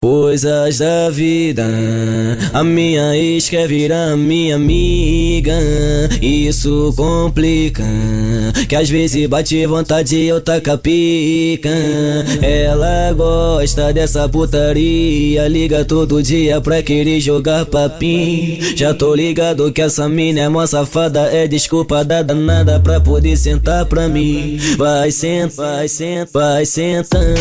Por Coisas da vida, a minha ex quer virar minha amiga. Isso complica, que às vezes bate vontade e eu taca pica. Ela gosta dessa putaria, liga todo dia pra querer jogar papim. Já tô ligado que essa mina é mó safada, é desculpa da danada pra poder sentar pra mim. Vai sentar, vai sentar, vai sentando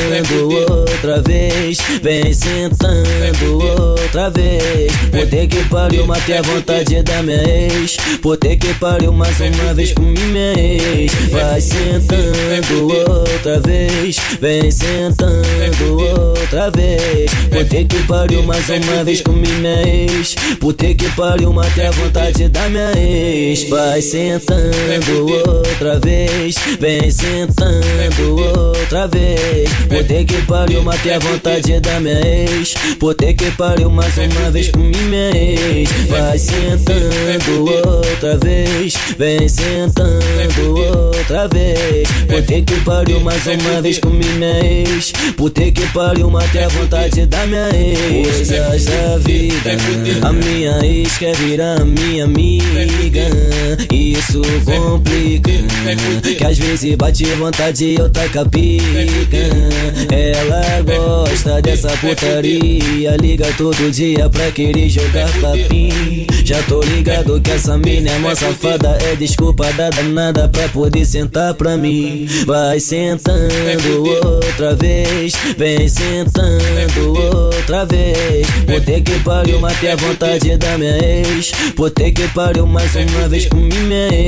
outra vez, vem sentando outra vez. Puta que pariu, matei a vontade da minha ex. Puta que pariu, mais uma vez com minha ex. Vai sentando outra vez, vem sentando outra vez. Puta que pariu, mais uma vez com minha ex. Puta que pariu, matei a vontade da minha ex. Vai sentando outra vez, vem sentando outra vez. Puta que pariu, matei a vontade da minha ex. Puta que pariu, mais uma vez com minha ex. Vai sentando outra vez, vem sentando outra vez. Puta que pariu, mais uma vez com minha ex. Puta que pariu, matei a vontade da minha ex. Coisas da vida, a minha ex quer virar minha amiga. Isso complica, que às vezes bate vontade e eu taca pica. Ela gosta dessa putaria, liga todo dia pra querer jogar papim. Já tô ligado que essa mina é mó safada, é desculpa da danada pra poder sentar pra mim. Vai sentando outra vez, vem sentando outra vez. Puta que pariu, matei a vontade da minha ex. Puta que pariu, mais uma vez com minha ex.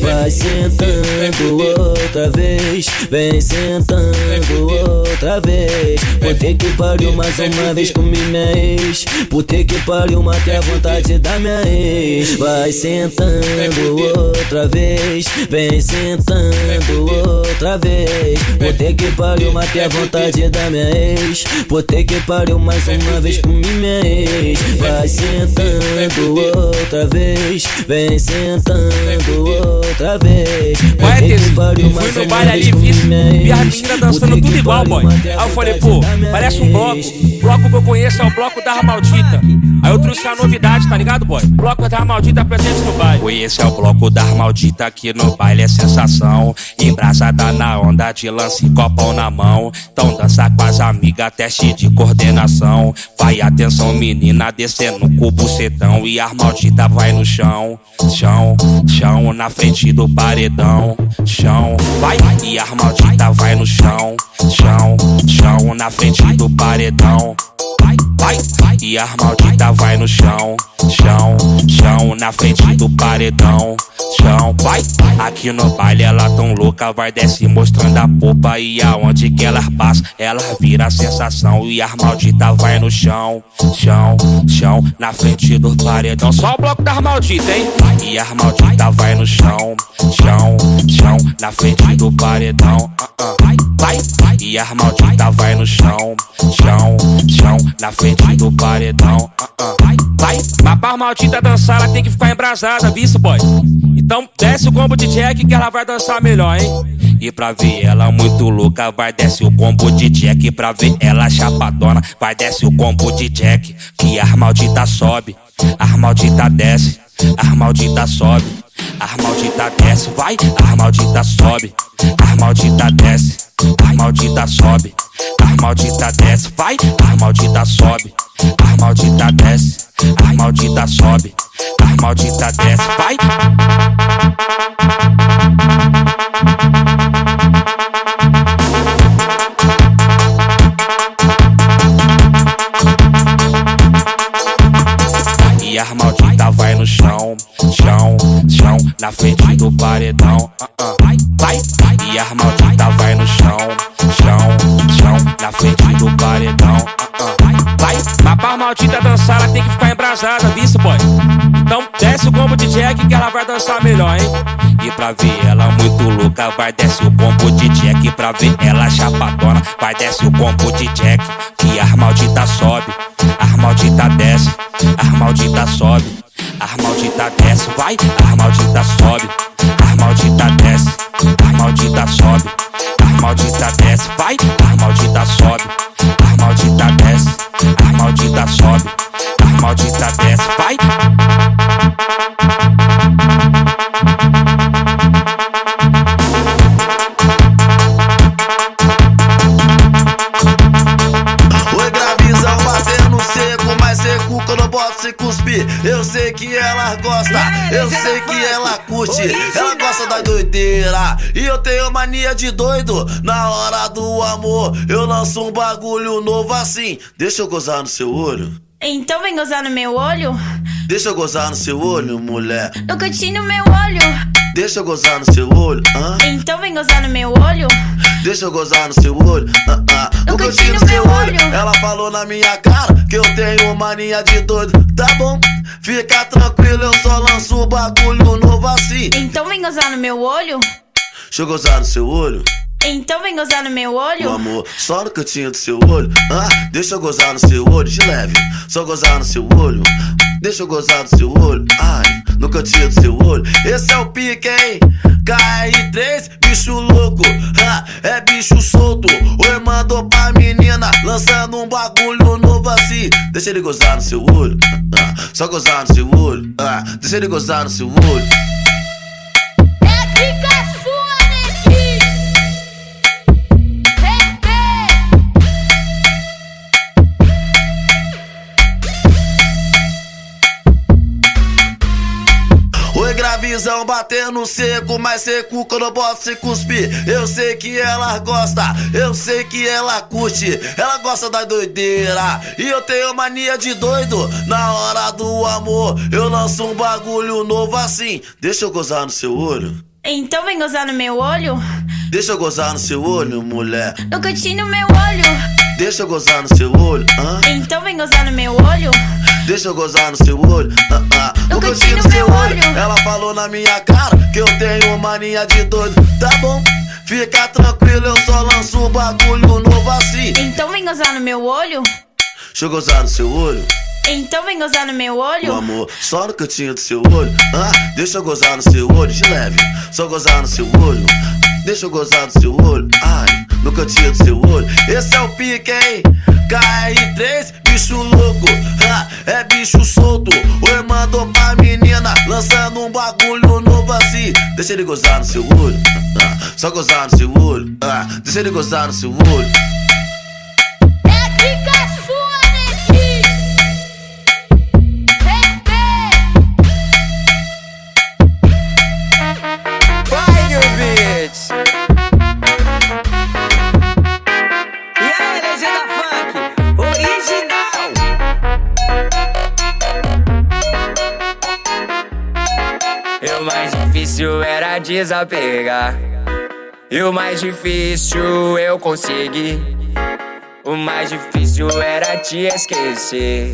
Vai sentando outra vez, vem sentando outra vez. Puta que pariu, mais uma vez com minha ex. Puta que pariu, matei a vontade da minha ex. Vai sentando outra vez, vem sentando outra vez. Puta que pariu, matei a vontade da minha ex. Puta que pariu, mais uma vez com minha ex. Vai sentando outra vez, vem sentando outra vez. É, Eu fui no baile ali, vi, vi as meninas dançando tudo igual, boy. Aí eu falei, pô, parece um bloco. Bloco que eu conheço é o bloco da Maldita. Aí eu trouxe a novidade, tá ligado, boy? Bloco da Maldita presente no baile. Esse é o bloco da maldita aqui no baile é sensação. Embrasada na onda de lance, copão na mão. Então dança com as amigas, teste de coordenação. Vai atenção, menina, descendo com o bucetão. E as maldita vai no chão, chão, chão, na frente do paredão. Chão, vai, e as maldita vai no chão, chão, chão, na frente do paredão. E as maldita vai no chão, chão, chão, na frente do paredão. Chão, vai. Aqui no baile ela tão louca, vai desce mostrando a popa. E aonde que elas passam, ela vira sensação. E as maldita vai no chão, chão, chão, na frente do paredão. Só o bloco das malditas, hein? E as maldita vai no chão, chão, chão, na frente do paredão. Vai, vai. E as maldita vai no chão, chão, chão, na frente do paredão. Vai, vai. Mas pra maldita dançar, ela tem que ficar embrasada, viu, boy? Então desce o combo de Jack que ela vai dançar melhor, hein? E pra ver ela muito louca, vai desce o combo de Jack. Pra ver ela chapadona, vai desce o combo de Jack. Que as maldita sobe, as maldita desce, as maldita sobe, as maldita desce, vai, as maldita sobe, as maldita desce, as maldita sobe, as maldita desce, vai, as maldita sobe, as maldita desce, as maldita sobe, as maldita desce, vai. Na frente do paredão. Vai, vai. E as maldita vai no chão, chão, chão, na frente do paredão. Vai, vai. Mas pra maldita dançar, ela tem que ficar embrasada, viu, boy? Então desce o combo de Jack que ela vai dançar melhor, hein? E pra ver ela muito louca, vai desce o combo de Jack. Pra ver ela chapadona, vai desce o combo de Jack. E as maldita sobe, as maldita desce, as maldita sobe, as maldita desce, vai, as maldita sobe, as maldita desce, as maldita sobe, as maldita desce, vai, as maldita sobe, as maldita desce, as maldita sobe, as maldita desce, vai. Se cuspir. Eu sei que ela gosta, eu sei que ela curte. Ela gosta da doideira. E eu tenho mania de doido. Na hora do amor, eu lanço um bagulho novo assim. Deixa eu gozar no seu olho. Então vem gozar no meu olho? Deixa eu gozar no seu olho, mulher. No cantinho no meu olho. Deixa eu gozar no seu olho, hã? Então vem gozar no meu olho. Deixa eu gozar no seu olho, ah, ah. No cantinho do seu meu olho. olho. Ela falou na minha cara que eu tenho mania de doido. Tá bom, fica tranquilo, eu só lanço bagulho novo assim. Então vem gozar no meu olho. Deixa eu gozar no seu olho, Então vem gozar no meu meu olho. amor. Só no cantinho do seu olho, ah, deixa eu gozar no seu olho, de leve. Só gozar no seu olho, deixa eu gozar no seu olho, ai, no cantinho do seu olho. Esse é o pique, hein? KR3, bicho louco, ah, é bicho solto. Oi, mandou pra menina, lançando um bagulho novo assim. Deixa ele gozar no seu olho, ah, só gozar no seu olho, ah, deixa ele gozar no seu olho. Gravizão batendo seco, mais seco que eu não posso se cuspir. Eu sei que ela gosta, eu sei que ela curte. Ela gosta da doideira. E eu tenho mania de doido. Na hora do amor, eu lanço um bagulho novo assim. Deixa eu gozar no seu olho. Então vem gozar no meu olho. Deixa eu gozar no seu olho, mulher. No cantinho no meu olho. Deixa eu gozar no seu olho, hã? Então vem gozar no meu olho. Deixa eu gozar no seu olho, ah. No No cantinho do seu meu olho. olho. Ela falou na minha cara que eu tenho mania de doido. Tá bom, fica tranquilo, eu só lanço bagulho novo assim. Então vem gozar no meu olho. Deixa eu gozar no seu olho, Então vem gozar no meu meu olho. amor. Só no cantinho do seu olho, ah, deixa eu gozar no seu olho, de leve. Só gozar no seu olho, deixa eu gozar no seu olho, ai, no cantinho do seu olho. Esse é o pique, hein? KR3, bicho louco, ah, é bicho solto. Oi, mandou pra menina, lançando um bagulho novo assim. Deixa ele gozar no seu olho, só gozar no seu olho, deixa ele gozar no seu olho. É desapegar. E o mais difícil eu consegui. O mais difícil era te esquecer.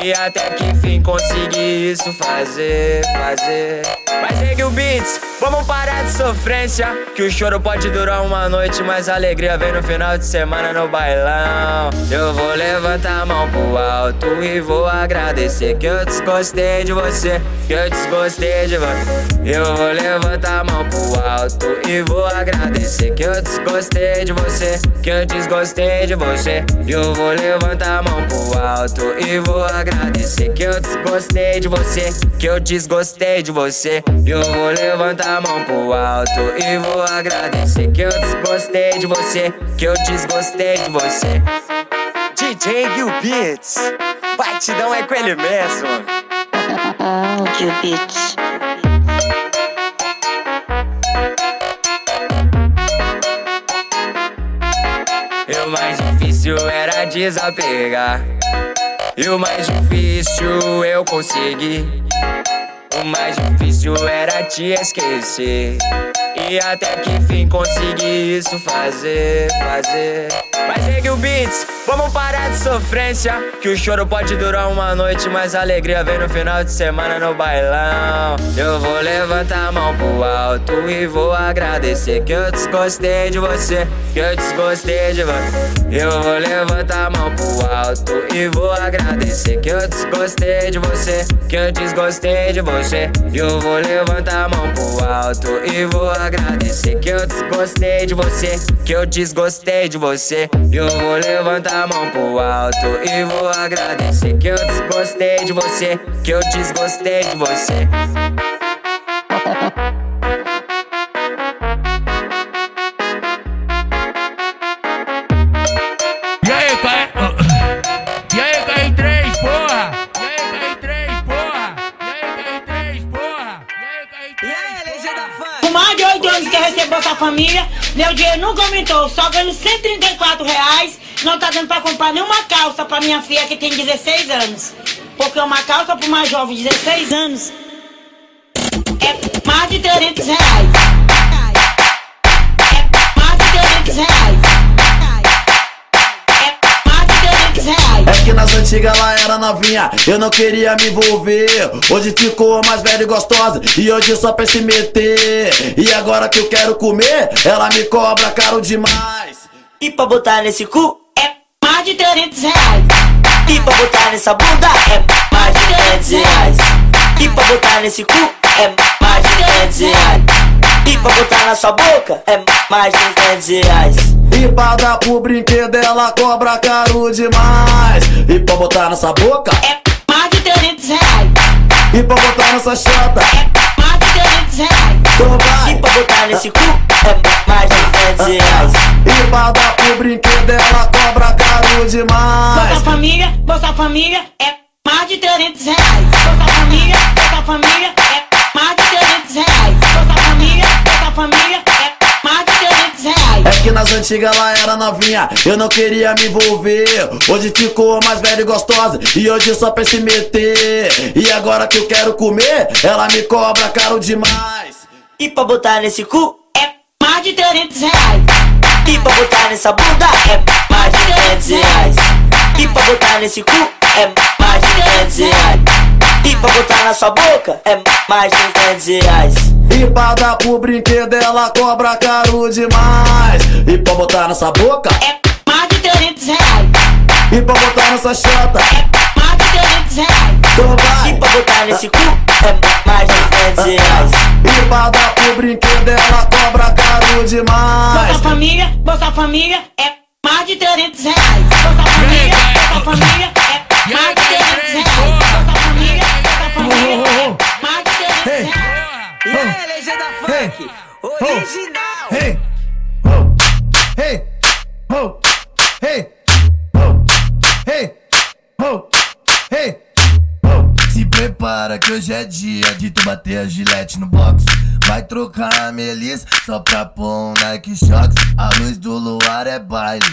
E até que enfim consegui isso fazer, fazer. Mas segue o beats, vamos parar de sofrência. Que o choro pode durar uma noite, mas a alegria vem no final de semana no bailão. Eu vou levantar a mão pro alto e vou agradecer que eu desgostei de você, que eu desgostei de você. Eu vou levantar a mão pro alto e vou agradecer que eu desgostei de você, que eu desgostei de você. Eu vou levantar a mão pro alto e vou agradecer que eu desgostei de você, que eu desgostei de você. Eu vou levantar a mão pro alto e vou agradecer que eu desgostei de você, que eu desgostei de você. DJ Gil Beats, batidão é com ele mesmo. Áudio Beats. O mais difícil era desapegar. E o mais difícil eu consegui. O mais difícil era te esquecer. E até que enfim consegui isso fazer, fazer. Mas segue o beats, vamos parar de sofrência. Que o choro pode durar uma noite, mas a alegria vem no final de semana no bailão. Eu vou levantar a mão pro alto e vou agradecer que eu desgostei de você, que eu desgostei de você. Eu vou levantar a mão pro alto e vou agradecer que eu desgostei de você, que eu desgostei de você. Eu vou levantar a mão pro alto e vou agradecer que eu desgostei de você, que eu desgostei de você. Eu vou levantar a mão pro alto e vou agradecer que eu desgostei de você, que eu desgostei de você. Família, meu dinheiro nunca aumentou, só ganho 134 reais. Não tá dando pra comprar nenhuma calça pra minha filha que tem 16 anos. Porque uma calça pra uma jovem de 16 anos é mais de 300 reais. É mais de 300 reais. Nas antigas ela era novinha, eu não queria me envolver. Hoje ficou mais velha e gostosa, e hoje só pra se meter. E agora que eu quero comer, ela me cobra caro demais. E pra botar nesse cu É mais de 300 reais. E pra botar nessa bunda é mais de 300 reais. E pra botar nesse cu é mais de 300 reais. E pra botar na sua boca é mais de 300 reais. E pra dar pro brinquedo ela cobra caro demais. E pra botar nessa boca, É mais de 300 reais. e pra botar nessa chata, É mais de 300 reais. então E vai. pra botar nesse cu é mais de 300 reais. E pra dar pro brinquedo ela cobra caro Bolsa demais. Família, Bolsa Família é mais de 300 reais. Bolsa Família, Bolsa Família é mais de 300 reais. Bolsa Família, Bolsa Família é mais de 300 reais. É que nas antigas ela era novinha, eu não queria me envolver. Hoje ficou mais velha e gostosa, e hoje só pra se meter. E agora que eu quero comer, ela me cobra caro demais. E pra botar nesse cu É mais de 300 reais. E pra botar nessa bunda é mais de 300 reais. E pra botar nesse cu é mais de 300 reais. E pra botar na sua boca é mais de 300 reais. E pra dar pro brinquedo ela cobra caro demais. E pra botar nessa boca, É mais de 300 reais. e pra botar nessa chata, É mais de 300 reais. então E vai. pra botar nesse cu é mais de 300 reais. E pra dar pro brinquedo ela cobra caro demais. Família, Bolsa Família mais de 300 reais. Bolsa Família, Bolsa Família é mais de 300 reais. Bolsa Família, Bolsa Família é mais de 300 reais. E aí, legenda funk, original. Hey, ho, hey, ho. Se prepara que hoje é dia de tu bater a gilete no box. Vai trocar a melissa só pra pôr um Nike Shox. A luz do luar é baile.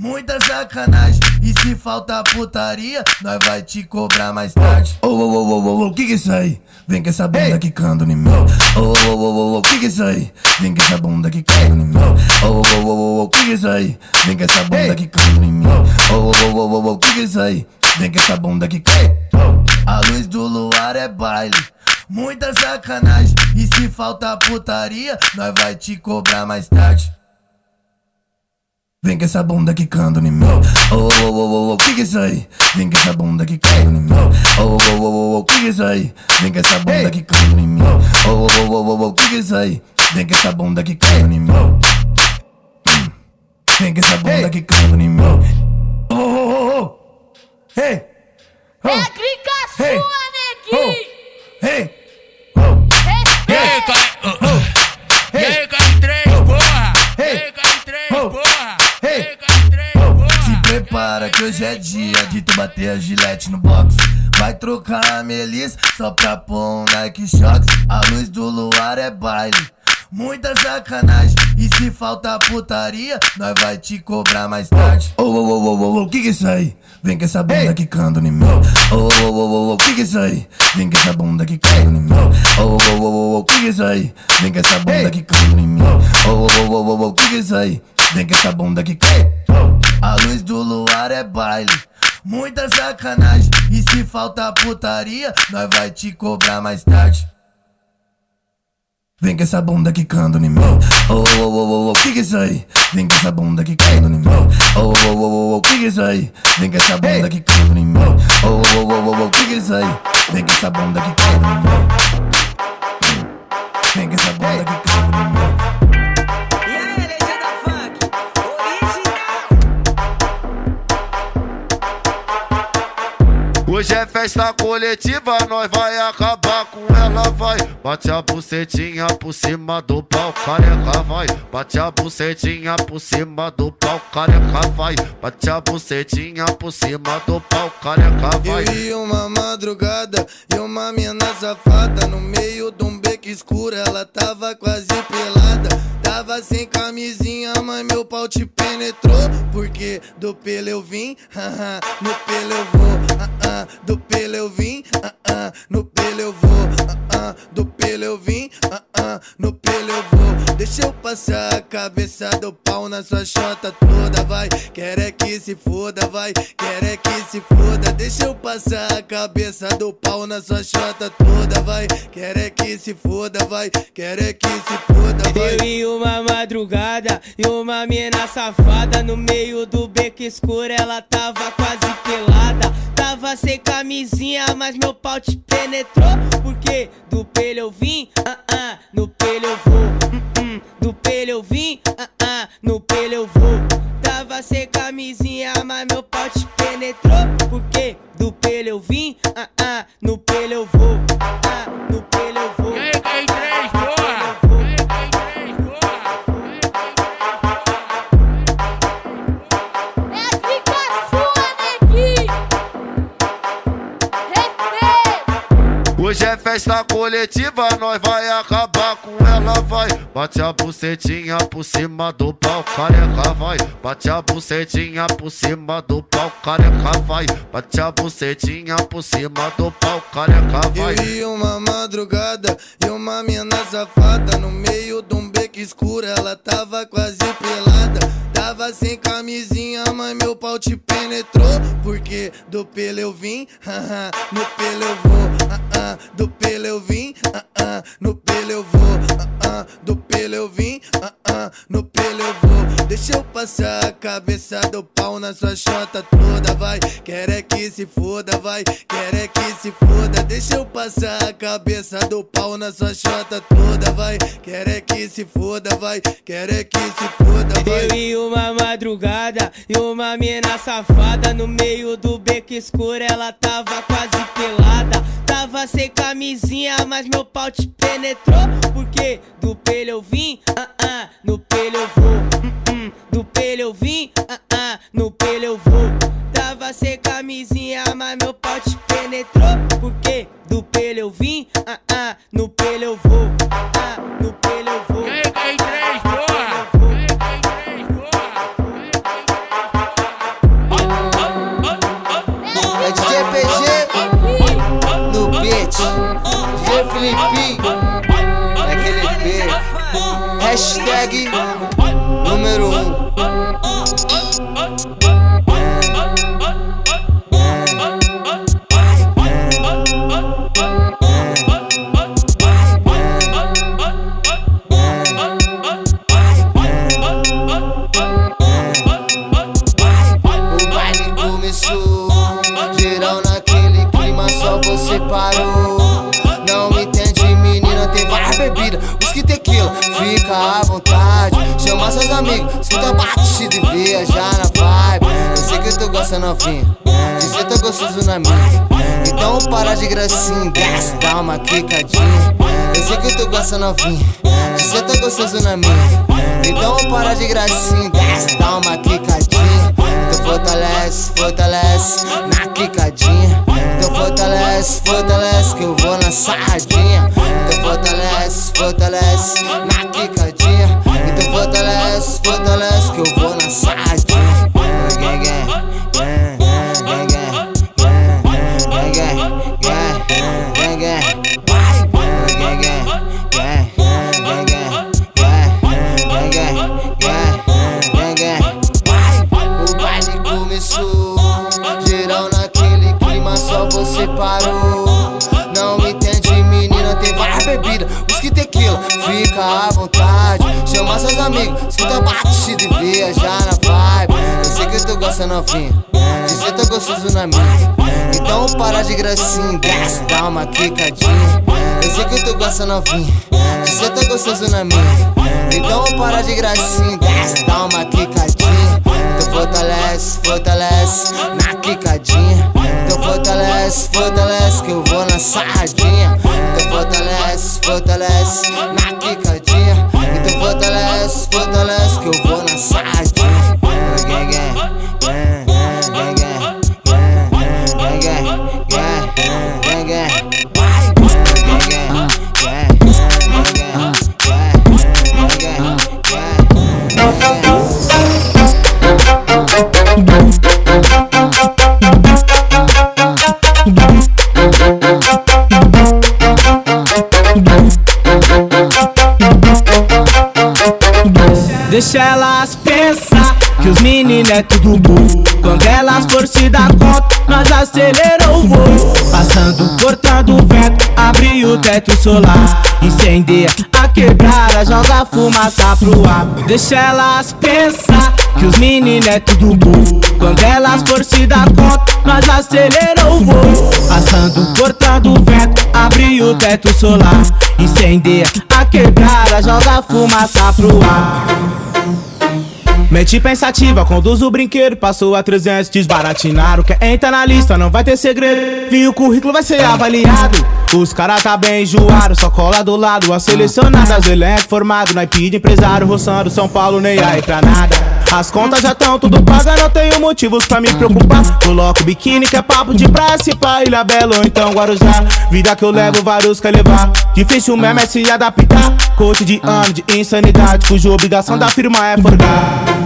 Muita sacanagem, e se falta putaria, nós vai te cobrar mais tarde. Ô, ô, ô, ô, ô, ô, que que é isso aí? Vem com essa bunda quicando em meu. Ô, ô, ô, ô, ô, que que é isso aí? Vem com essa bunda quicando em meu. Ô, ô, ô, ô, ô, que que é isso aí? Vem com essa bunda quicando em meu. Ô, ô, ô, ô, ô, que que é isso aí? Vem com essa bunda quicando. A luz do luar é baile. Muita sacanagem, e se falta putaria, nós vai te cobrar mais tarde. Vem com essa bunda quicando em meu. Ô, ô, ô, ô, ô, que que é isso aí? Vem com essa bunda quicando em meu. Ô, ô, ô, ô, ô, que que é isso aí? Vem com essa bunda quicando em meu. Ô, ô, ô, ô, ô, que que é isso aí? Vem com essa bunda quicando em meu. Hum. Vem com essa bunda quicando em meu. Ô, ô, ô, ô. Hey! Oh. É clica sua, Hey. neguinho! Prepara que hoje é dia de tu bater a gilete no box. Vai trocar a melissa só pra pôr um Nike Shox. A luz do luar é baile. Muita sacanagem, e se falta putaria, nós vai te cobrar mais tarde. Ô, ô, ô, ô, ô, ô, que que é isso aí? Vem com essa bunda quicando em meu. Ô, ô, ô, ô, ô, que que é isso aí? Vem com essa bunda quicando em meu. Ô, ô, ô, ô, ô, que que é isso aí? Vem com essa bunda quicando em meu. Ô, ô, ô, ô, ô, que que é isso aí? Vem com essa bunda quicando. A luz do luar é baile. Muita sacanagem, e se falta putaria, nós vai te cobrar mais tarde. Vem com essa bunda quicando em meu. Ô, ô, ô, ô, ô, que que é isso aí? Vem com essa bunda quicando em meu. Ô, ô, ô, ô, ô, que que é isso aí? Vem com essa bunda quicando em meu. Ô, ô, ô, ô, ô, que que é isso aí? Vem com essa bunda quicando em meu. Hum. Vem com essa bunda quicando Hoje é festa coletiva, nós vai acabar com ela, vai. Bate a bucetinha por cima do pau, careca, vai. Bate a bucetinha por cima do pau, careca, vai. Bate a bucetinha por cima do pau, careca, vai. Eu e uma madrugada e uma mina safada no meio de um beco escuro, ela tava quase pelada. Tava sem camisinha, mas meu pau te penetrou. Porque do pelo eu vim, no pelo eu vou, ah, ah, do pelo eu vim, ah, ah, no pelo eu vou, ah, ah, do pelo eu vim, ah, ah, no pelo eu vou. Deixa eu passar a cabeça do pau na sua chota toda, vai. Quer é que se foda, vai. Quer é que se foda. Deixa eu passar a cabeça do pau na sua chota toda, vai. Quer é que se foda, vai. Quer é que se foda, vai. Eu e uma madrugada e uma mina safada no meio do beco escuro, ela tava quase pelada. Tava sem camisinha, mas meu pau te penetrou. Porque do pelo eu vim, ah ah, no pelo eu vou. Hum, hum, do pelo eu vim, ah ah, no pelo eu vou. Tava sem camisinha, mas meu pau te penetrou. Porque do pelo eu vim, ah ah, no pelo eu vou. Festa coletiva, nós vai acabar com ela, vai. Bate a bucetinha por cima do pau, careca, vai. Bate a bucetinha por cima do pau, careca, vai. Bate a bucetinha por cima do pau, careca, vai. Eu e uma madrugada e uma mina safada no meio de um beco escuro, ela tava quase pelada. Tava sem camisinha, mas meu pau te penetrou. Porque do pelo eu vim, haha, no pelo eu vou, ah, ah, do pelo eu vim, ah, ah, no pelo eu vou, ah, ah, do pelo eu vim, ah, ah, no pelo eu vou. Deixa eu passar a cabeça do pau na sua chota toda, vai. Quer é que se foda, vai. Quer é que se foda. Deixa eu passar a cabeça do pau na sua chota toda, vai. Quer é que se foda, vai. Quer é que se foda, vai. Eu e uma madrugada e uma mina safada no meio do beco escuro, ela tava quase pelada. Tava sem camisinha, mas meu pau te penetrou. Porque do pelo eu vim, ah ah, no pelo eu vou. Hum, hum, uma quicadinha. Eu sei que tu gosta novinha, ser tão gostoso na minha. Então para de gracinha, dá uma quicadinha. Então fortalece, fortalece na quicadinha. Então fortalece, fortalece que eu vou na sarradinha. Então fortalece, fortalece na quicadinha. Amigos, escuta a batida e viajar na vibe. Eu sei que tu gosta novinha, de ser tão gostoso na minha. Então para de gracinha, desce, dá uma quicadinha. Eu sei que tu gosta novinha, de ser tão gostoso na minha. Então para de gracinha, desce, dá uma quicadinha. Então fortalece, fortalece na quicadinha. Então fortalece, fortalece, que eu vou na sarradinha. Então fortalece, fortalece na quicadinha. Fortalece, fortalece que eu vou na sarradinha. Deixa elas pensar que os meninos é tudo burro. Quando elas for se dar conta, nós acelerou o voo. Passando, cortando o vento, abre o teto solar. Incendeia a quebrada, joga fumaça pro ar. Deixa elas pensar que os meninos é tudo burro. Quando elas for se dar conta, nós acelerou o voo. Passando, cortando o vento, abre o teto solar. Incendeia a quebrada, joga fumaça pro ar. Mente pensativa, conduz o brinquedo, passou a 300, desbaratinaram. Quer entrar na lista, não vai ter segredo. E o currículo vai ser avaliado. Os caras tá bem enjoados, só cola do lado. As selecionadas, elenco formado, naipe de empresário, roçando São Paulo, nem aí pra nada. As contas já tão tudo paga, não tenho motivos pra me preocupar. Coloco biquíni que é papo de praia, se pá, Ilha Bela ou então Guarujá. Vida que eu levo, vários quer levar. Difícil mesmo é se adaptar. Coach de ano de insanidade, cuja obrigação da firma é forgar.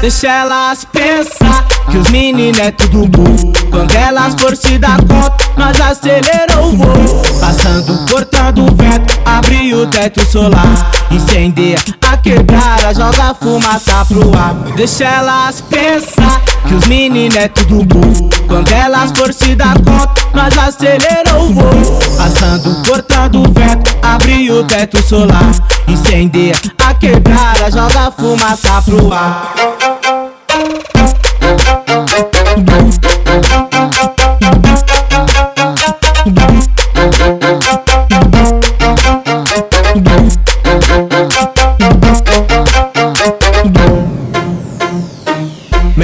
Deixa elas pensar que os meninos é tudo burro. Quando elas for se dar conta, nós acelerou o voo. Passando, cortando o vento, abre o teto solar. Incendeia a quebrada, joga fumaça pro ar. Deixa elas pensar que os meninos é tudo burro. Quando elas for se dar conta, nós acelerou o voo. Passando, cortando o vento, abre o teto solar. Incendeia a quebrada, joga fumaça pro ar.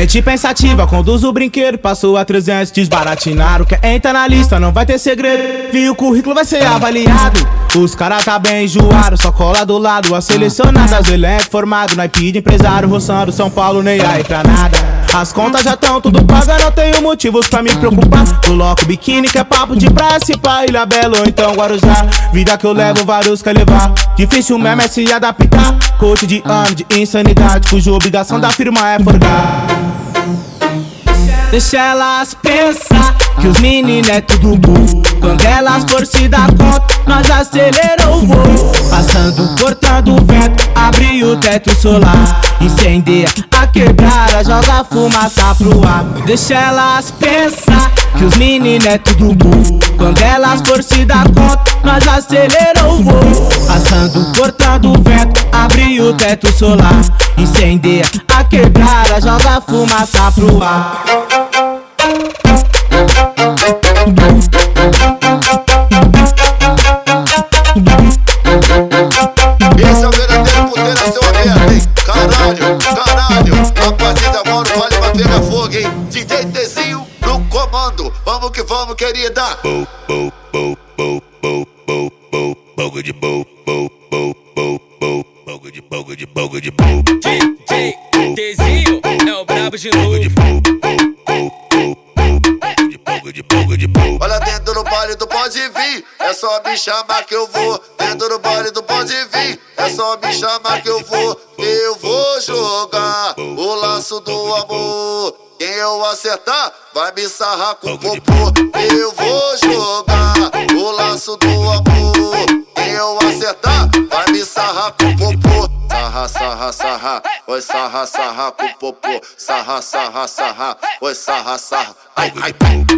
Mente pensativa, conduz o brinquedo, passou a 300, desbaratinaram. Quer entrar na lista, não vai ter segredo. Vi o currículo, vai ser avaliado. Os caras tá bem enjoados, só cola do lado. As selecionadas, elenco formado, naipe de empresário, roçando São Paulo, nem aí pra nada. As contas já tão tudo paga, não tenho motivos pra me preocupar. Coloco biquíni que é papo de praia, se pá, Ilha Bela ou então Guarujá. Vida que eu levo, vários quer levar. Difícil mesmo é se adaptar. Coach de ano de insanidade, cuja obrigação da firma é forgar. Deixa elas pensar que os meninos é tudo burro. Quando elas for se dar conta, nós acelerou o voo. Passando, cortando o vento, abre o teto solar. Incendeia a quebrada, joga fumaça pro ar. Deixa elas pensar que os meninos é tudo burro. Quando elas for se dar conta, nós acelerou o voo. Passando, cortando o vento, abre o teto solar. Incendeia a quebrada, joga fumaça pro ar. city of Doc. Boo, boo. Vai me sarrar com popô. Eu vou jogar o laço do amor. Quem eu acertar vai me sarrar com o popô. Sarra, sarra, sarra, oi sarra, sarra com popô. Sarra, sarra, sarra, oi sarra, sarra. Ai, ai,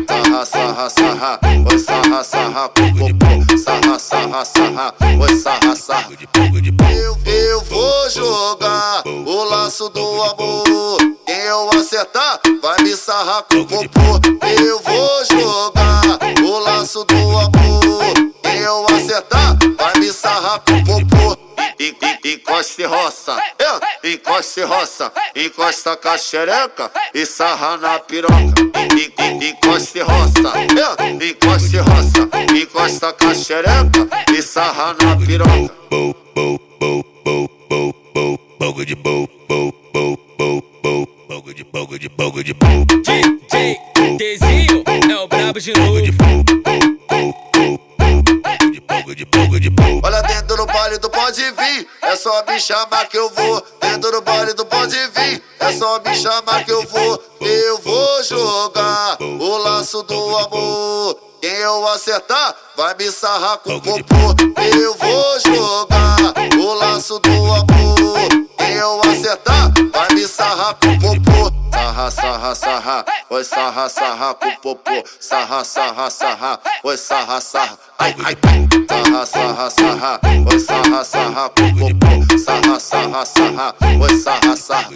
sarra, sarra, sarra, oi sarra, sarra com popô. Sarra, sarra, sarra, oi sarra, sarra. Eu, eu vou jogar o laço do amor acertar, vai me sarrar com o popô. Eu vou jogar o laço do amor. Eu acertar, vai me sarrar com o popô. Encosta e roça, encosta e roça, encosta com a xereca e sarra na piroca. Encosta e roça, encosta e roça, encosta com a xereca e sarra na piroca. Bogo de bobo, boga de boga de boga de Tezinho é o brabo de novo. Olha dentro do baile do pode vir, é só me chamar que eu vou. Dentro do baile do pode vir, é só me chamar que eu vou. Eu vou jogar o laço do amor. Quem eu acertar vai me sarrar com o popô. Eu vou jogar o laço do amor. Quem eu acertar vai me sarrar com o popô. Sarra, sarra, sarra, oi sarra, sarra com o popô. Sarra, sarra, sarra, oi sarra, sarra. Ai, ai, ai. Sarra, sarra, sarra, oi sarra, sarra com o popô. Sarra, sarra, sarra, oi sarra, sarra.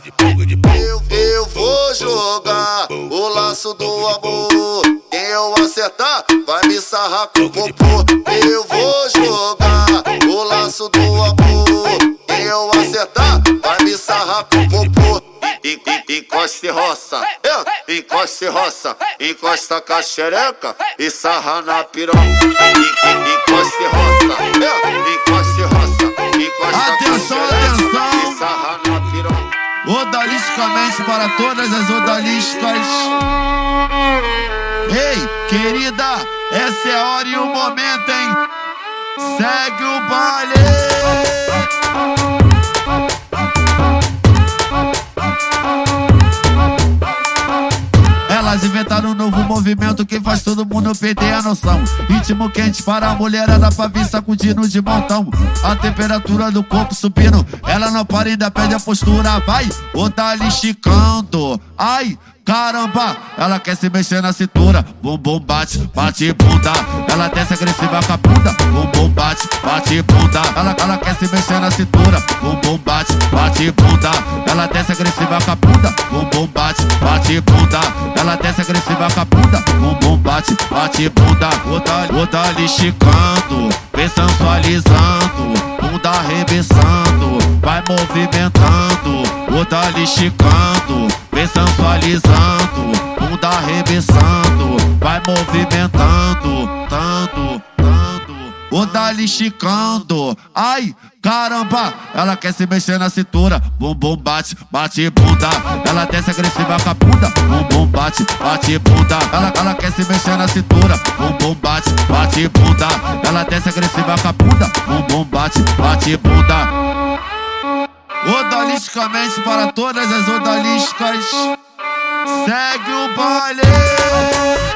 Eu, eu vou jogar o laço do amor. Quem eu acertar vai me sarrar com o popô. Eu vou jogar o laço do amor. Quem eu acertar vai me sarrar com o popô. En- en- Encosta e roça, encosta e roça, encosta com a xereca e sarra na piroca. En- en- Encosta e roça, encosta e roça, encosta Atenção, atenção. e sarra na piroca. Odalisticamente para todas as odaliscas. Ei, querida, essa é a hora e o momento, hein? Segue o baile. Elas inventaram um novo movimento que faz todo mundo perder a noção. Ritmo quente para a mulherada pra vir sacudindo de montão. A temperatura do corpo subindo, ela não para ainda perde a postura. Vai, ou tá ali esticando. Ai, Caramba, ela quer se mexer na cintura. Bumbum bate, bate bunda. Ela desce agressiva com a bunda. Bumbum bate, bate bunda. Ela, ela quer se mexer na cintura. Bumbum bate, bate bunda. Ela desce agressiva com a bunda. Bumbum bate, bate bunda. Ela desce agressiva com a bunda. Bumbum bate, bate bunda. Outra, outra ali esticando, vem sensualizando. Bunda arremessando, vai movimentando. Outra ali esticando, vem sensualizando. Bunda arremessando, vai movimentando. Tanto, tanto. Outra ali esticando, ai. Caramba, ela quer se mexer na cintura. Bumbum bate, bate bunda. Ela desce agressiva com a bunda. Bumbum bate, bate bunda. Ela, ela quer se mexer na cintura. Bumbum bate, bate bunda. Ela desce agressiva com a bunda. Bumbum bate, bate bunda. Odalisticamente para todas as odaliscas. Segue o baile.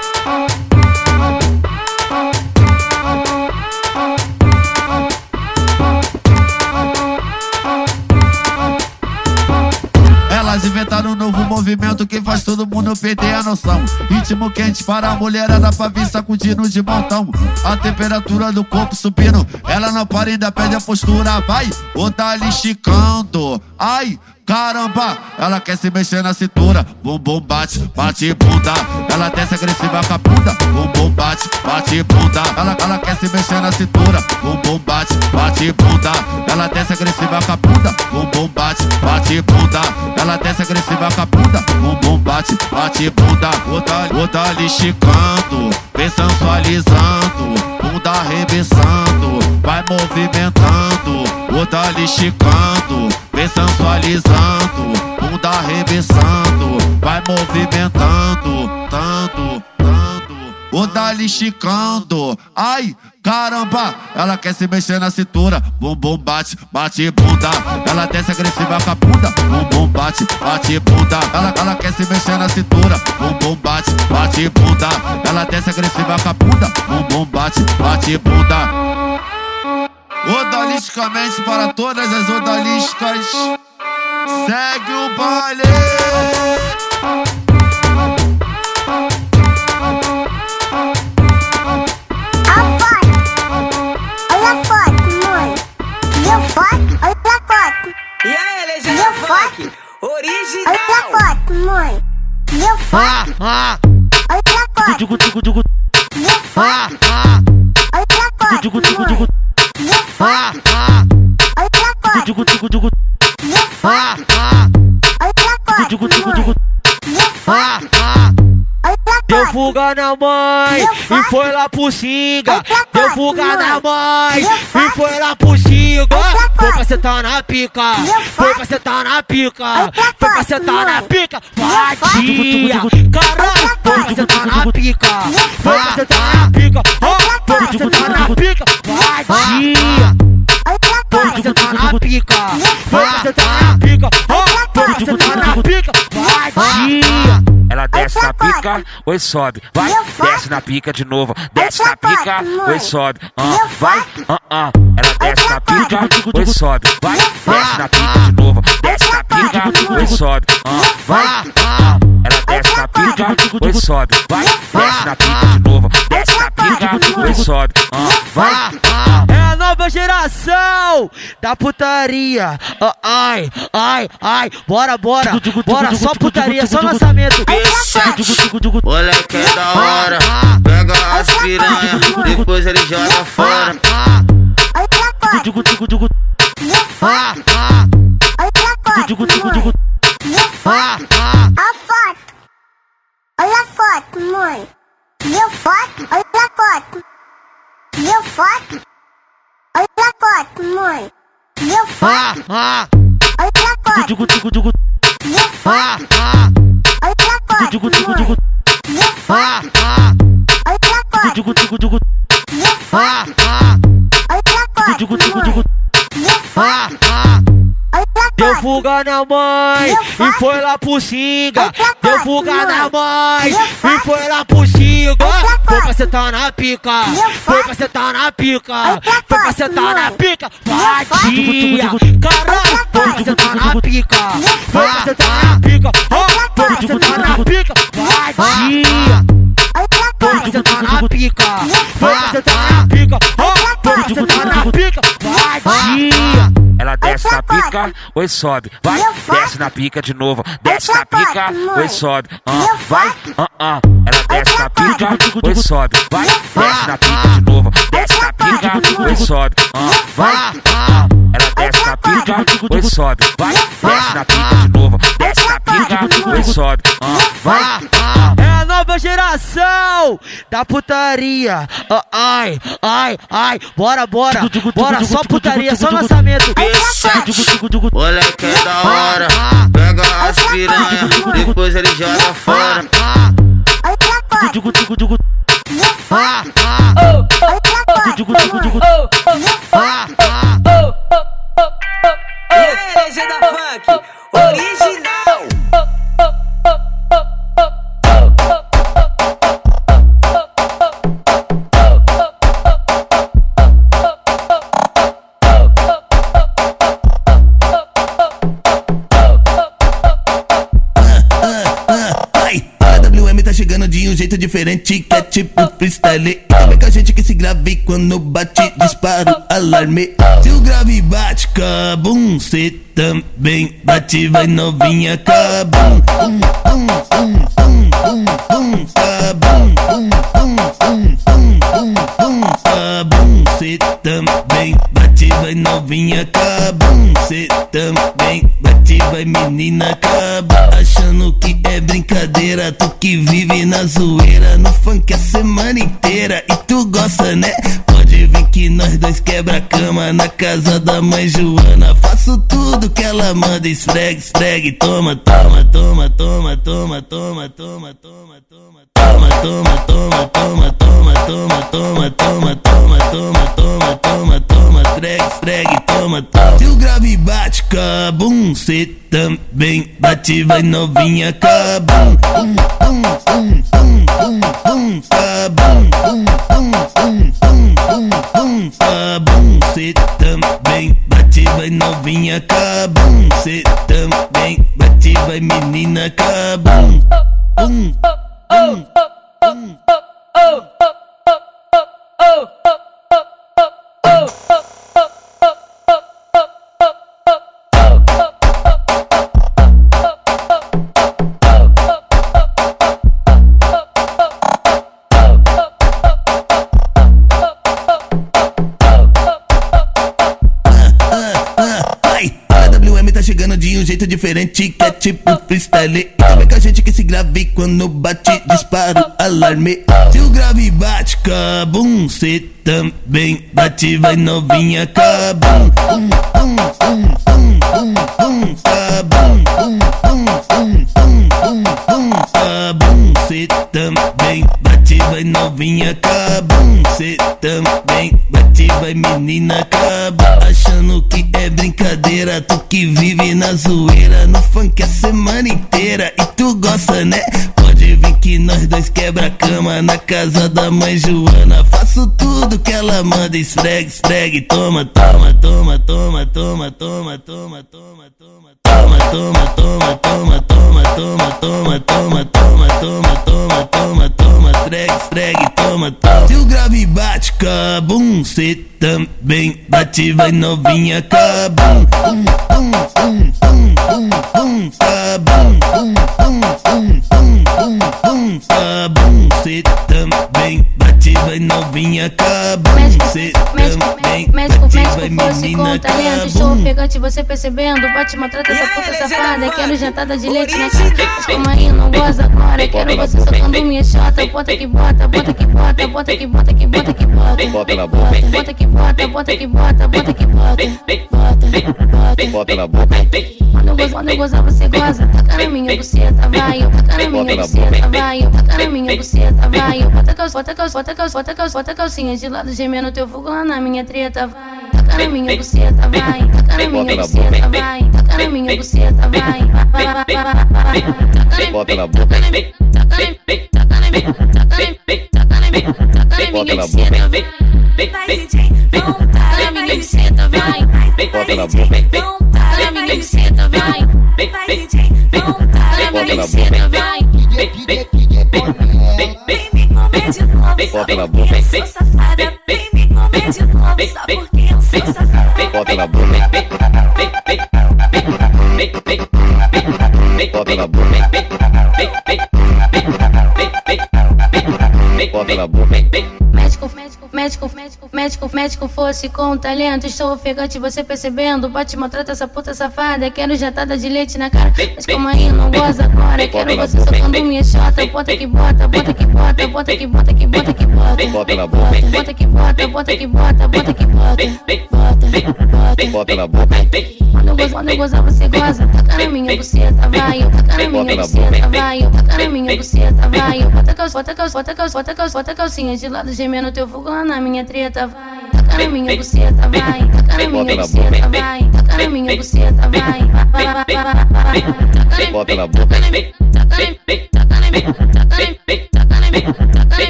Elas inventaram um novo movimento que faz todo mundo perder a noção. Ritmo quente para a mulherada pra vir sacudindo de montão. A temperatura do corpo subindo, ela não para ainda perde a postura. Vai, ou tá ali esticando. Ai, Caramba, ela quer se mexer na cintura. Bumbum bate, bate bunda. Ela desce agressiva com a bunda. Bumbum bate, bate bunda. Ela, ela quer se mexer na cintura. Bumbum bate, bate bunda. Ela desce agressiva com a bunda. Bumbum bate, bate bunda. Ela desce agressiva com a bunda. Bumbum bate, bate bunda. Outra, outra ali esticando, vem sensualizando. Bunda arremessando, vai movimentando. Outra ali esticando, sensualizando. Bunda arremessando, vai movimentando. Tanto, tanto. Outra ali esticando, ai. Caramba, ela quer se mexer na cintura. Bumbum bate, bate bunda. Ela desce agressiva com a bunda. Bumbum bate, bate bunda. Ela, ela quer se mexer na cintura. Bumbum bate, bate bunda. Ela desce agressiva com a bunda. Bumbum bate, bate bunda. Odalisticamente para todas as odaliscas. Segue o baile. Olha a foto, mãe. Viu foto? Olha a foto. E funk? foto? Original. Olha a foto, mãe. Foto? Olha a foto. Viu foto? Olha a foto, mãe. Viu foto? Olha a foto. Viu foto? Olha a Deu fuga na mãe e foi lá pro Singa. Deu fuga na mãe e foi lá pro Singa. Foi pra sentar na pica. Foi pra sentar na pica. Foi pra sentar na pica. Vadia. Caralho, foi pra sentar na pica. Foi pra sentar na pica. Foi pra sentar na pica. Vadia. Foi pra sentar na pica. Foi pra sentar na pica. Foi pra sentar na pica. Vadia. Desce na pica, oi sobe, vai, desce na pica de novo, desce na pica, oi sobe, ah, vai, ah, ah. Ela desce na pica, oi sobe, vai, desce na pica de novo, desce na pica, oi sobe, ah, vai, ah. Ela desce na pica, oi sobe, vai, desce na pica de novo, desce na pica, oi sobe, ah, vai, ah. É nova geração da putaria. Ah, ai, ai, ai, bora, bora, bora, só putaria, só lançamento. Moleque é da hora, pega as piranha, depois ele joga fora. A foto. Olha a foto, mãe. Viu foto? Olha a foto. Viu foto? foto, mãe. Viu foto? Olha a foto. Digo, digo, digo. Viu foto? Ah, ah. Olha a foto, digo, digo, digo. Viu foto? Ah, ah. Olha a foto. Digo, digo, digo. Viu foto? Ah, ah. Olha a foto. Deu fuga na mãe e foi lá pro Singa. Deu fuga na mãe e foi lá pro Singa. Foi pra sentar na pica. Foi pra sentar na pica. Foi pra sentar na pica. Vadia. Caralho, foi pra sentar na pica. Foi pra sentar na pica. Foi pra sentar na pica. Vadia. Foi pra sentar na pica. Foi pra sentar na pica. Foi pra sentar na pica. Vadia. Ela desce na pica, oi sobe, vai, desce na pica de novo, desce na pica, oi sobe, ah, vai, ah, ah. Ela desce na pica, oi sobe, vai, desce na pica de novo, desce na pica, oi sobe, ah, vai, ah. Ela desce na pica, oi sobe, vai, desce na pica de novo, desce na pica, oi sobe, ah, vai, ah. É nova geração da putaria. Ah, ai, ai, ai, bora, bora, bora, só putaria, só lançamento. Moleque é da hora, pega as piranha, depois ele joga fora. E jeito diferente que é tipo freestyle. Também com a gente que se grave quando bate, dispara o alarme. Se o grave bate, cabum, cê também bate, vai novinha, cabum. Bum, bum, bum, bum, novinha, cabum. Cê também bate, vai menina, cabum. Achando que é brincadeira, tu que vive na zoeira, no funk a semana inteira e tu gosta, né? Pode vir que nós dois quebra cama na casa da mãe Joana. Faço tudo que ela manda, esfregue, esfregue, toma, toma, toma, toma, toma, toma, toma, toma, toma. Toma, toma, toma, toma, toma, toma, toma, toma, toma, toma, toma, toma. Se o grave bate, cabum, cê também bate, vai novinha, cabum. Freestyle. Também com a gente que esse grave quando bate, disparo, alarme. Se o grave bate, cabum, cê também bate, vai novinha, cabum. Um, um, um, um, um, um, cabum. Um, um, um, um, um, um, cabum, cê também vai novinha, cabum. Cê também bate, vai menina, cabum. Achando que é brincadeira, tu que vive na zoeira, no funk a semana inteira e tu gosta, né? Pode vir que nós dois quebra cama na casa da mãe Joana. Faço tudo que ela manda, esfregue, esfregue, toma, toma, toma, toma, toma, toma, toma, toma, toma, toma, toma, toma, toma, toma, toma, toma, toma, toma, toma, toma, toma, esfregue, esfregue, toma, toma. Se o grave bate, cabum, cê também bate, vai novinha, cabum, um, um, um, um, um, um, cabum, um, um, um, um, um, um, cabum, cê também bate, vai novinha, cabum, cê também Médico, bate, médico, vai fosse menina, com talento Estou cabum. ofegante, você percebendo Bate, maltrata essa puta safada Quero jantada de leite na cara Mas Calma aí, não goza agora Quero você socando minha chota Bota que bota, bota que bota Bota que bota, que bota, que bota Bota na boca. Bota que bota, bota que bota Bota que bota Bota, Bota na boca. quando eu, eu gozar, você goza. Taca na minha buceta, vai. Eu taca na minha buceta, vai. Eu taca na minha buceta, vai. Eu bota calça, bota calça, bota calcinha, bota calcinha, bota calcinha de lado, gemendo teu fogo lá na minha treta, vai. Taca na minha buceta, vai. Taca na minha buceta, vai. Taca na minha buceta, vai. Bota na boca. Taca na minha buceta, vai. Bota na boca. Vai, DJ, não para, vai, vai vai. Bota na boca. Não para, vai, vai vai. Vai, DJ, não para, vai, buceta, vai. Bota na boca. Sou safada, vem me comer de novo, só porque eu sou safada. Bota na boca. Bota na boca. Bota na boca. Médico, médico, médico, médico, fosse com talento. Estou ofegante, você percebendo. Bate, maltrata essa puta safada. Quero jatada de leite na cara. Mas calma aí, não goza agora. Quero você socando minha chota. Bota que bota, bota que bota, bota que bota, que bota, que bota. Bota na boca. Bota que bota, bota que bota, bota que bota. Bota, Bota na boca. Quando eu, gozo, quando eu gozar, você goza. Taca na minha buceta, vai. Taca na minha buceta, vai. Taca na minha buceta, vai. Bota calça, bota calça, bota calça, bota calça, bota calcinha de lado, gemendo teu fogo na minha treta, vai. Taca na minha buceta, vai. Taca na minha buceta, vai. Taca na minha buceta, vai. Bota na boca.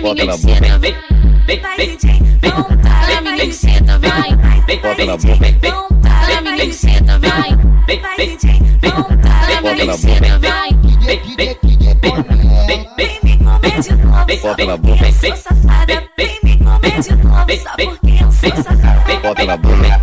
Bota na boca. Vai, DJ, não para, vai, senta, vai. Bota na boca. Não para, vai, senta, vai. Vai, DJ, não para, vai, senta, vai. na bunda, hein?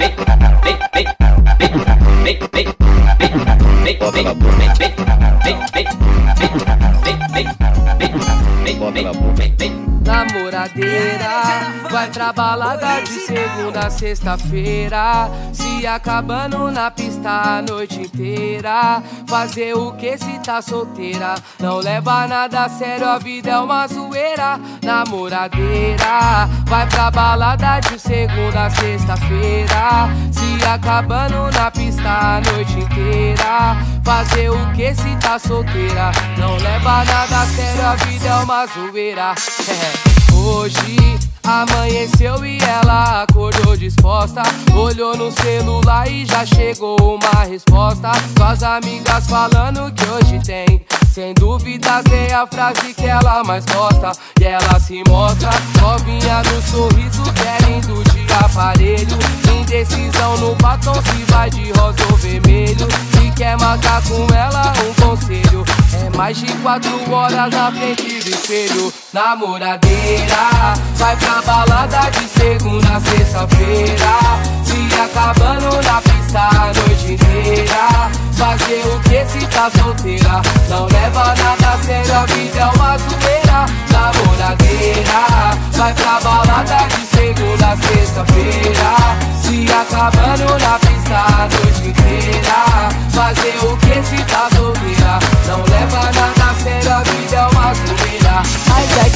Vai pra balada de segunda a sexta-feira. Se acabando na pista a noite inteira. Fazer o que se tá solteira? Não leva nada a sério, a vida é uma zoeira. Namoradeira, vai pra balada de segunda a sexta-feira. Se acabando na pista a noite inteira. Fazer o que se tá solteira? Não leva nada a sério, a vida é uma zoeira. Hoje amanheceu e ela acordou disposta. Olhou no celular e já chegou uma resposta. Suas amigas falando que hoje tem. Sem dúvidas é a frase que ela mais gosta. E ela se mostra novinha no sorriso, que lindo de aparelho. Indecisão no batom, se vai de rosa ou vermelho. Se quer marcar com ela, um conselho. Mais de quatro horas na frente do espelho. Namoradeira, vai pra balada de segunda a sexta-feira. Se acabando na pista a noite inteira. Fazer o que se tá solteira? Não leva nada a sério, a vida é uma zoeira. Namoradeira, vai pra balada de segunda a sexta-feira. Se acabando na pista a noite inteira. Fazer o que se tá solteira? Não leva nada a sério. é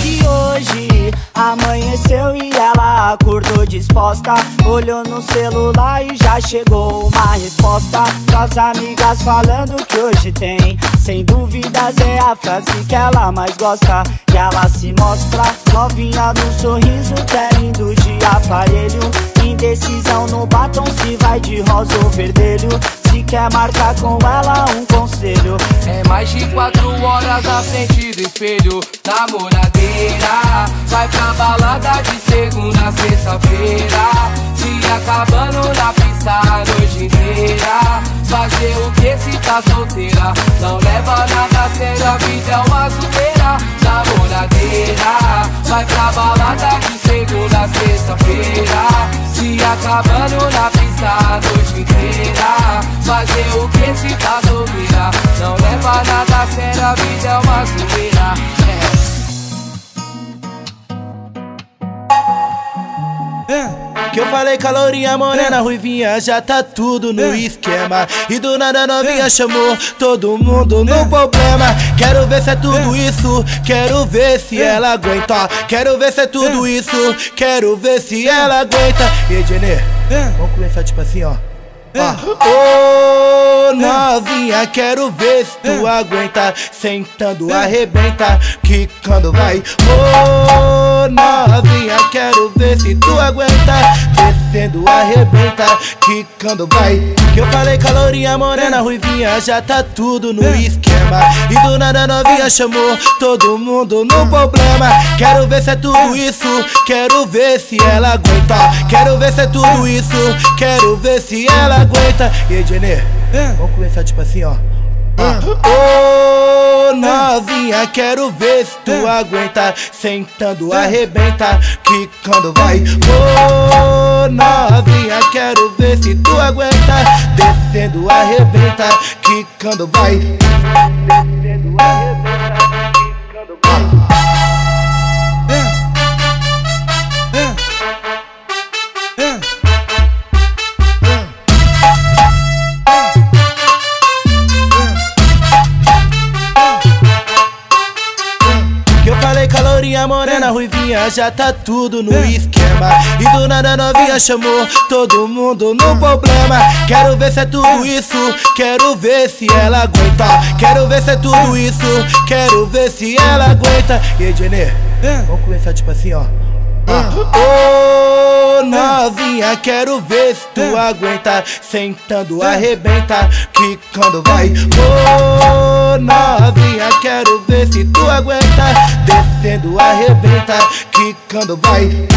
que hoje amanheceu e ela acordou disposta. Olhou no celular e já chegou uma resposta. Suas amigas falando que hoje tem. Sem dúvidas é a frase que ela mais gosta. E ela se mostra novinha no sorriso, lindo de aparelho. Indecisão no batom se vai de rosa ou vermelho. Se quer marcar com ela um conselho. É mais de quatro horas à frente do espelho. Namoradeira, vai pra balada de segunda a sexta-feira. Se acabando na pista a noite inteira. Fazer o que se tá solteira? Não leva nada sério, a vida é uma zoeira. Namoradeira, vai pra balada de segunda a sexta-feira. Se acabando na pista a noite inteira. Fazer o que se tá solteira? Não leva nada sério, a vida é uma zoeira. Que eu falei com a lourinha morena ruivinha Já tá tudo no esquema. E do nada a novinha chamou todo mundo no problema. Quero ver se é tudo isso Quero ver se ela aguenta. Quero ver se é tudo isso Quero ver se ela aguenta. E aí, Jenny, vamos começar tipo assim, ó Ô oh, novinha, quero ver se tu aguenta Sentando arrebenta, quicando vai. Ô oh, novinha, quero ver se tu aguenta Descendo arrebenta, quicando vai. Que eu falei com a lourinha morena ruivinha Já tá tudo no esquema. E do nada novinha chamou todo mundo no problema. Quero ver se é tudo isso Quero ver se ela aguenta. Quero ver se é tudo isso Quero ver se ela aguenta. E aí, Jenny, vamos começar tipo assim, ó. Ô oh, novinha, quero ver se tu aguenta Sentando arrebenta, quicando vai. Ô oh, novinha, quero ver se tu aguenta Descendo arrebenta, quicando vai. Descendo arrebenta, quicando vai Já tá tudo no esquema. E do nada a novinha chamou todo mundo no problema. Quero ver se é tudo isso Quero ver se ela aguenta. Quero ver se é tudo isso Quero ver se ela aguenta. E aí, Jenny, vamos começar tipo assim, ó Ô oh, novinha, quero ver se tu aguenta Sentando arrebenta, quicando vai. Ô oh, novinha, quero ver se tu aguenta Descendo arrebenta, quicando vai